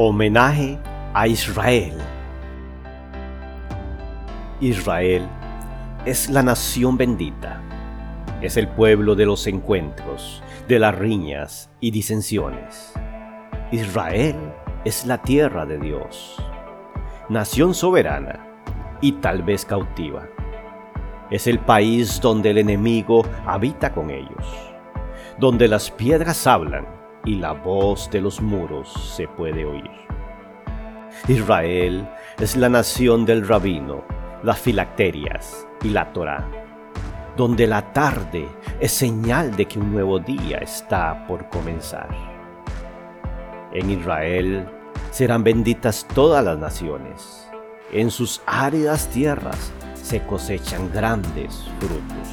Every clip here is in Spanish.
Homenaje a Israel. Israel es la nación bendita. Es el pueblo de los encuentros, de las riñas y disensiones. Israel es la tierra de Dios, nación soberana y tal vez cautiva. Es el país donde el enemigo habita con ellos, donde las piedras hablan y la voz de los muros se puede oír. Israel es la nación del rabino, las filacterias y la Torá, donde la tarde es señal de que un nuevo día está por comenzar. En Israel serán benditas todas las naciones. En sus áridas tierras se cosechan grandes frutos.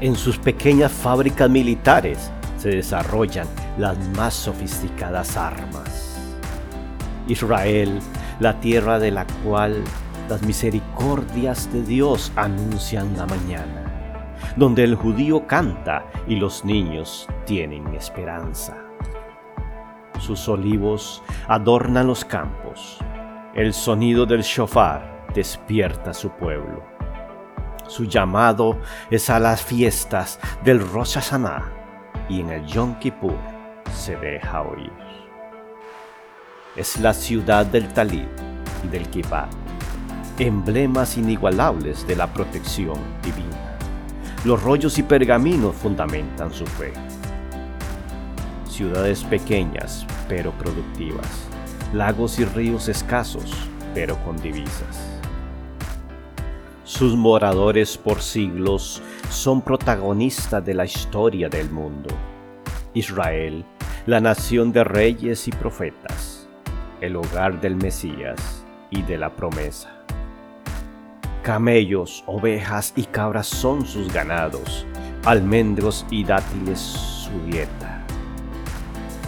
En sus pequeñas fábricas militares se desarrollan las más sofisticadas armas. Israel, la tierra de la cual las misericordias de Dios anuncian la mañana, donde el judío canta y los niños tienen esperanza. Sus olivos adornan los campos, el sonido del shofar despierta su pueblo. Su llamado es a las fiestas del Rosh Hashanah y en el Yom Kippur se deja oír. Es la ciudad del Talib y del Kippah, emblemas inigualables de la protección divina. Los rollos y pergaminos fundamentan su fe. Ciudades pequeñas pero productivas, lagos y ríos escasos pero con divisas. Sus moradores por siglos son protagonistas de la historia del mundo. Israel, la nación de reyes y profetas, el hogar del Mesías y de la promesa. Camellos, ovejas y cabras son sus ganados, almendros y dátiles su dieta.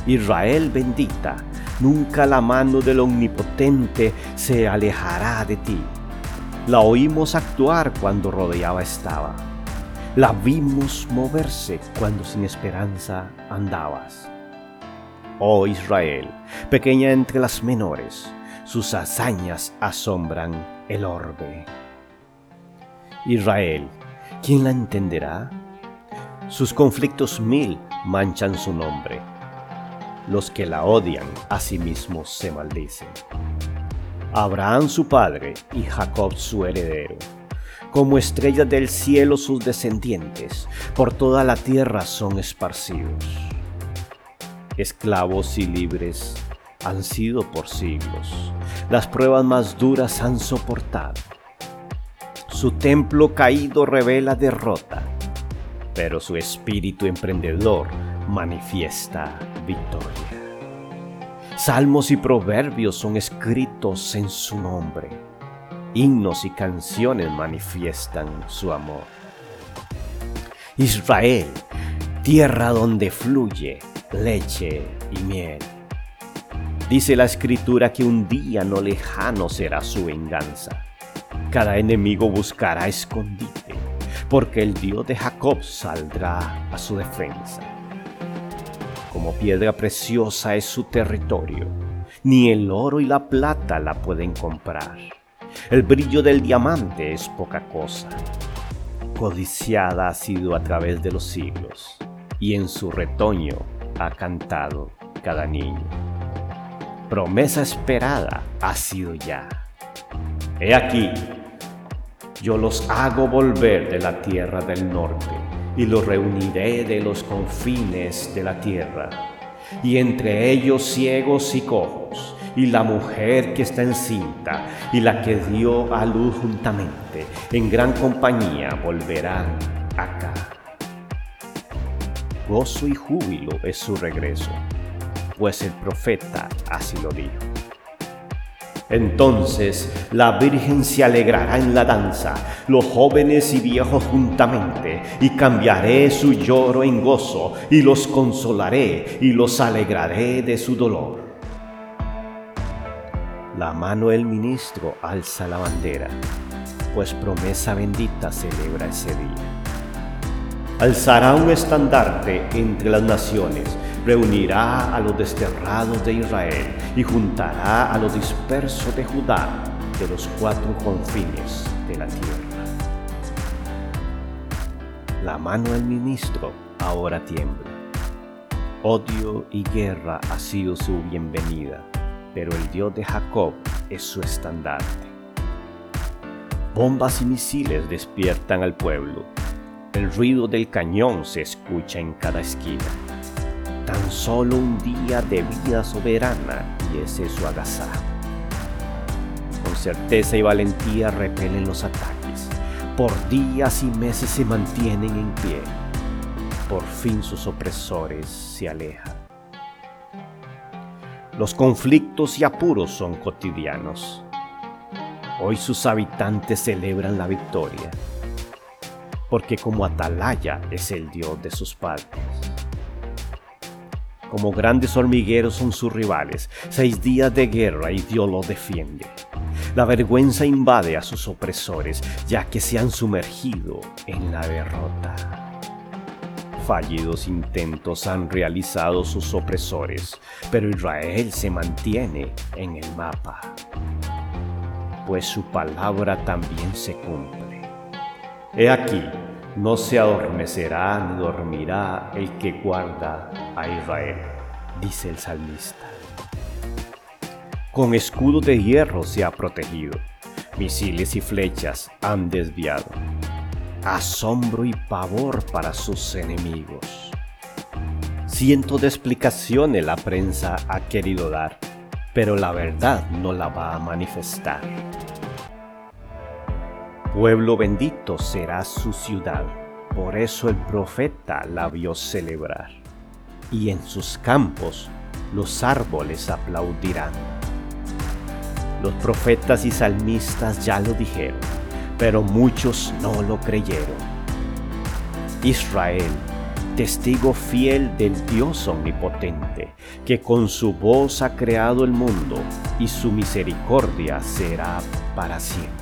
Israel bendita, nunca la mano del Omnipotente se alejará de ti la oímos actuar cuando rodeaba estaba. La vimos moverse cuando sin esperanza andabas. Oh Israel, pequeña entre las menores, sus hazañas asombran el orbe. Israel, ¿quién la entenderá? Sus conflictos mil manchan su nombre. Los que la odian a sí mismos se maldicen. Abraham su padre y Jacob su heredero. Como estrellas del cielo sus descendientes, por toda la tierra son esparcidos. Esclavos y libres han sido por siglos, las pruebas más duras han soportado. Su templo caído revela derrota, pero su espíritu emprendedor manifiesta victoria. Salmos y proverbios son escritos en su nombre. Himnos y canciones manifiestan su amor. Israel, tierra donde fluye leche y miel. Dice la escritura que un día no lejano será su venganza. Cada enemigo buscará escondite, porque el Dios de Jacob saldrá a su defensa como piedra preciosa es su territorio. Ni el oro y la plata la pueden comprar. El brillo del diamante es poca cosa. Codiciada ha sido a través de los siglos, y en su retoño ha cantado cada niño. Promesa esperada ha sido ya. He aquí, yo los hago volver de la tierra del norte y los reuniré de los confines de la tierra, y entre ellos ciegos y cojos, y la mujer que está encinta, y la que dio a luz juntamente, en gran compañía volverán acá. Gozo y júbilo es su regreso, pues el profeta así lo dijo. Entonces la Virgen se alegrará en la danza, los jóvenes y viejos juntamente, y cambiaré su lloro en gozo, y los consolaré, y los alegraré de su dolor. La mano del ministro alza la bandera, pues promesa bendita celebra ese día. Alzará un estandarte entre las naciones, reunirá a los desterrados de Israel y juntará a los dispersos de Judá de los cuatro confines de la tierra. La mano del ministro ahora tiembla. Odio y guerra ha sido su bienvenida, pero el Dios de Jacob es su estandarte. Bombas y misiles despiertan al pueblo. El ruido del cañón se escucha en cada esquina. Tan solo un día de vida soberana y ese es su agasajo. Con certeza y valentía repelen los ataques. Por días y meses se mantienen en pie. Por fin sus opresores se alejan. Los conflictos y apuros son cotidianos. Hoy sus habitantes celebran la victoria, porque como atalaya es el Dios de sus padres. Como grandes hormigueros son sus rivales, seis días de guerra y Dios los defiende. La vergüenza invade a sus opresores, ya que se han sumergido en la derrota. Fallidos intentos han realizado sus opresores, pero Israel se mantiene en el mapa pues su palabra también se cumple. He aquí, no se adormecerá ni dormirá el que guarda a Israel, dice el salmista. Con escudo de hierro se ha protegido, misiles y flechas han desviado. Asombro y pavor para sus enemigos. Cientos de explicaciones la prensa ha querido dar pero la verdad no la va a manifestar. Pueblo bendito será su ciudad, por eso el profeta la vio celebrar, y en sus campos los árboles aplaudirán. Los profetas y salmistas ya lo dijeron, pero muchos no lo creyeron. Israel testigo fiel del Dios omnipotente, que con su voz ha creado el mundo y su misericordia será para siempre.